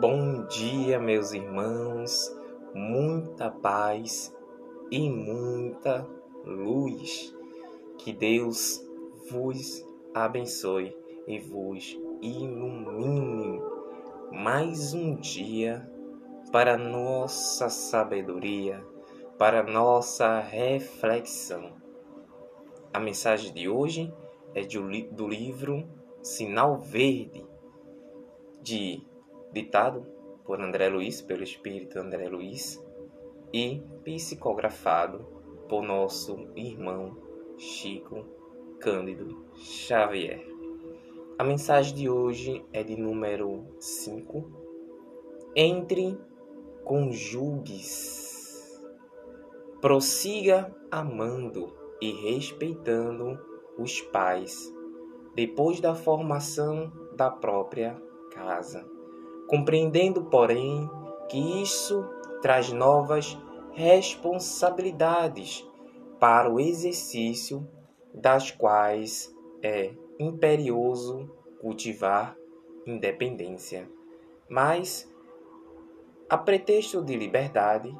Bom dia, meus irmãos, muita paz e muita luz. Que Deus vos abençoe e vos ilumine. Mais um dia para nossa sabedoria, para nossa reflexão. A mensagem de hoje é do livro Sinal Verde, de ditado por André Luiz, pelo espírito André Luiz, e psicografado por nosso irmão Chico Cândido Xavier. A mensagem de hoje é de número 5. Entre conjugues. Prossiga amando e respeitando os pais depois da formação da própria casa compreendendo, porém, que isso traz novas responsabilidades para o exercício das quais é imperioso cultivar independência. Mas, a pretexto de liberdade,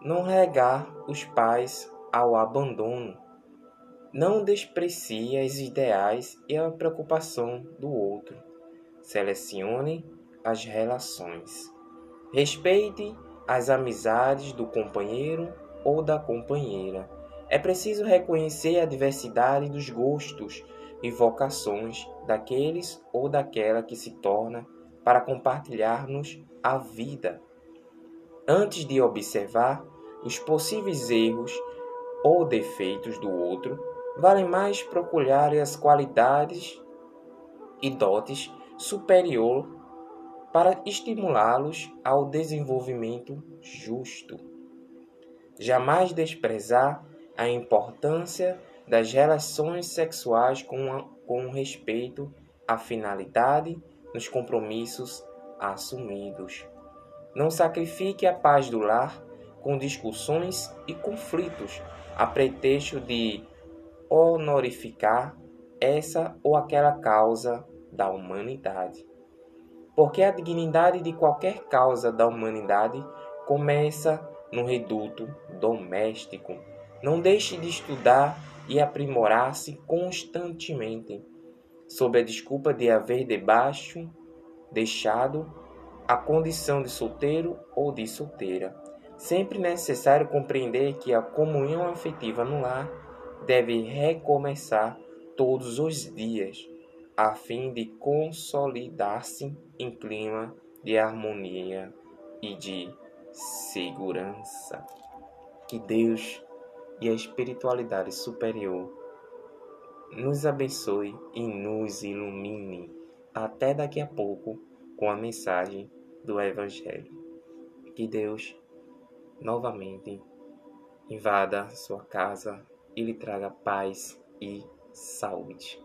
não regar os pais ao abandono, não desprecie os ideais e a preocupação do outro. Selecione as relações. Respeite as amizades do companheiro ou da companheira. É preciso reconhecer a diversidade dos gostos e vocações daqueles ou daquela que se torna para compartilhar-nos a vida. Antes de observar os possíveis erros ou defeitos do outro, vale mais procurar as qualidades e dotes superior para estimulá-los ao desenvolvimento justo. Jamais desprezar a importância das relações sexuais com, a, com respeito à finalidade nos compromissos assumidos. Não sacrifique a paz do lar com discussões e conflitos a pretexto de honorificar essa ou aquela causa da humanidade porque a dignidade de qualquer causa da humanidade começa no reduto doméstico. Não deixe de estudar e aprimorar-se constantemente, sob a desculpa de haver debaixo deixado a condição de solteiro ou de solteira. Sempre necessário compreender que a comunhão afetiva no lar deve recomeçar todos os dias a fim de consolidar-se em clima de harmonia e de segurança. Que Deus e a espiritualidade superior nos abençoe e nos ilumine. Até daqui a pouco com a mensagem do Evangelho. Que Deus novamente invada sua casa e lhe traga paz e saúde.